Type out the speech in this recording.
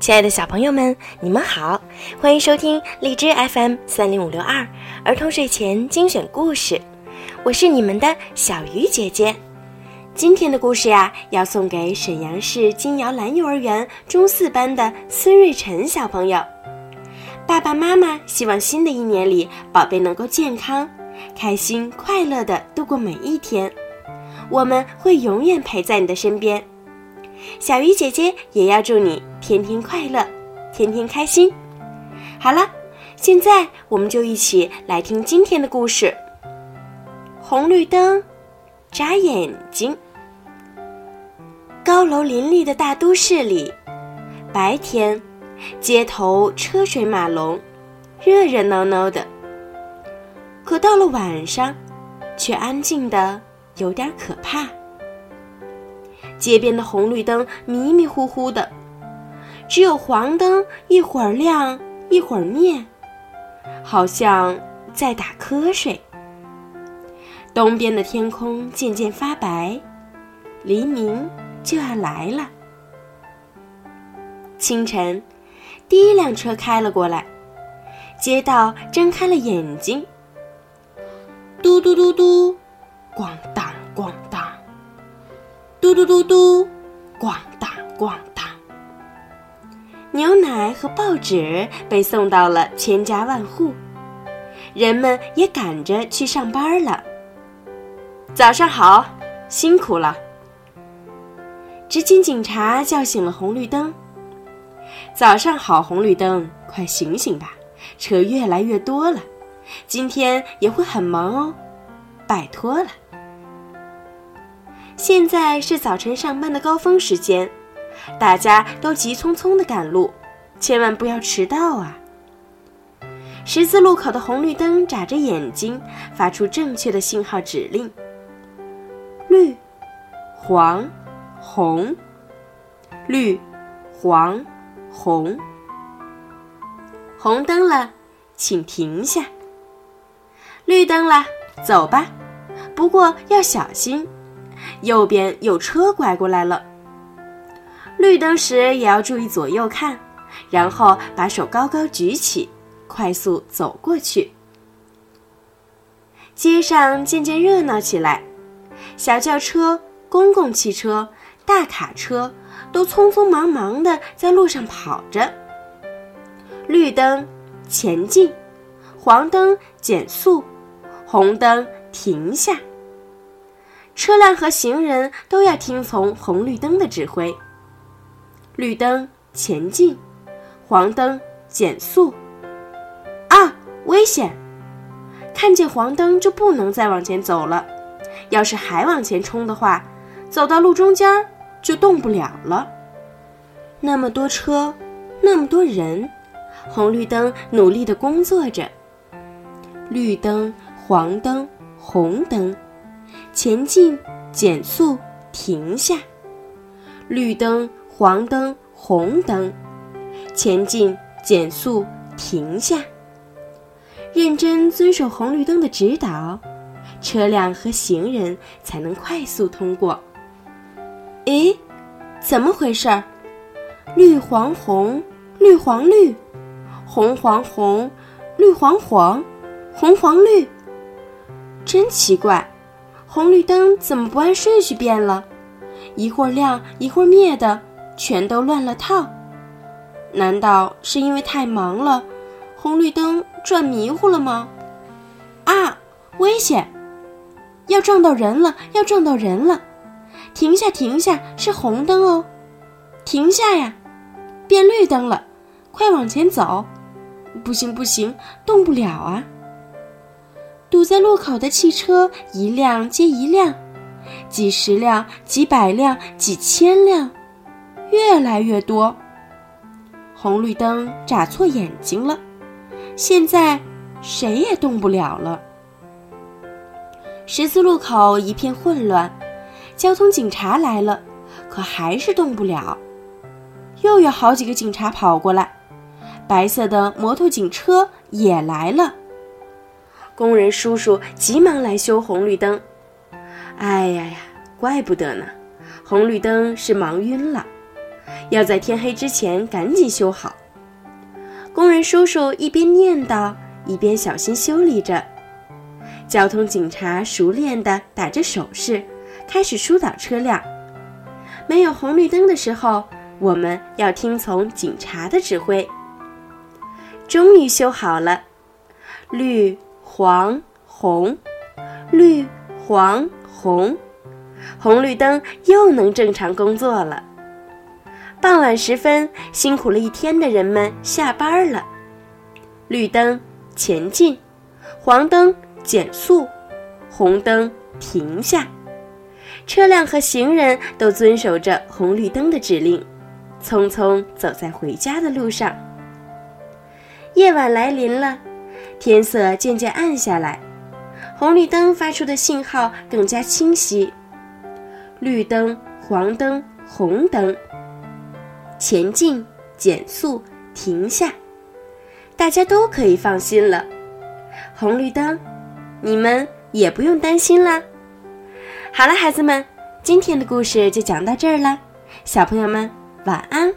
亲爱的小朋友们，你们好，欢迎收听荔枝 FM 三零五六二儿童睡前精选故事，我是你们的小鱼姐姐。今天的故事呀，要送给沈阳市金瑶兰幼儿园中四班的孙瑞晨小朋友。爸爸妈妈希望新的一年里，宝贝能够健康、开心、快乐的度过每一天。我们会永远陪在你的身边。小鱼姐姐也要祝你天天快乐，天天开心。好了，现在我们就一起来听今天的故事。红绿灯，眨眼睛。高楼林立的大都市里，白天街头车水马龙，热热闹闹的。可到了晚上，却安静的有点可怕。街边的红绿灯迷迷糊糊的，只有黄灯一会儿亮一会儿灭，好像在打瞌睡。东边的天空渐渐发白，黎明就要来了。清晨，第一辆车开了过来，街道睁开了眼睛。嘟嘟嘟嘟，咣当咣。嘟嘟嘟，咣当咣当。牛奶和报纸被送到了千家万户，人们也赶着去上班了。早上好，辛苦了。执勤警察叫醒了红绿灯。早上好，红绿灯，快醒醒吧，车越来越多了，今天也会很忙哦，拜托了。现在是早晨上班的高峰时间，大家都急匆匆地赶路，千万不要迟到啊！十字路口的红绿灯眨着眼睛，发出正确的信号指令：绿、黄、红、绿、黄、红。红灯了，请停下。绿灯了，走吧，不过要小心。右边有车拐过来了，绿灯时也要注意左右看，然后把手高高举起，快速走过去。街上渐渐热闹起来，小轿车、公共汽车、大卡车都匆匆忙忙地在路上跑着。绿灯前进，黄灯减速，红灯停下。车辆和行人都要听从红绿灯的指挥。绿灯前进，黄灯减速。啊，危险！看见黄灯就不能再往前走了。要是还往前冲的话，走到路中间就动不了了。那么多车，那么多人，红绿灯努力的工作着。绿灯，黄灯，红灯。前进，减速，停下。绿灯，黄灯，红灯。前进，减速，停下。认真遵守红绿灯的指导，车辆和行人才能快速通过。诶，怎么回事儿？绿黄红，绿黄绿，红黄红，绿黄黄，红黄绿。真奇怪。红绿灯怎么不按顺序变了？一会儿亮一会儿灭的，全都乱了套。难道是因为太忙了，红绿灯转迷糊了吗？啊，危险！要撞到人了，要撞到人了！停下，停下，是红灯哦！停下呀！变绿灯了，快往前走！不行，不行，动不了啊！堵在路口的汽车一辆接一辆，几十辆、几百辆、几千辆，越来越多。红绿灯眨错眼睛了，现在谁也动不了了。十字路口一片混乱，交通警察来了，可还是动不了。又有好几个警察跑过来，白色的摩托警车也来了。工人叔叔急忙来修红绿灯。哎呀呀，怪不得呢，红绿灯是忙晕了。要在天黑之前赶紧修好。工人叔叔一边念叨，一边小心修理着。交通警察熟练地打着手势，开始疏导车辆。没有红绿灯的时候，我们要听从警察的指挥。终于修好了，绿、黄、红，绿、黄、红，红绿灯又能正常工作了。傍晚时分，辛苦了一天的人们下班了。绿灯前进，黄灯减速，红灯停下。车辆和行人都遵守着红绿灯的指令，匆匆走在回家的路上。夜晚来临了，天色渐渐暗下来，红绿灯发出的信号更加清晰。绿灯、黄灯、红灯。前进，减速，停下，大家都可以放心了。红绿灯，你们也不用担心啦。好了，孩子们，今天的故事就讲到这儿了，小朋友们晚安。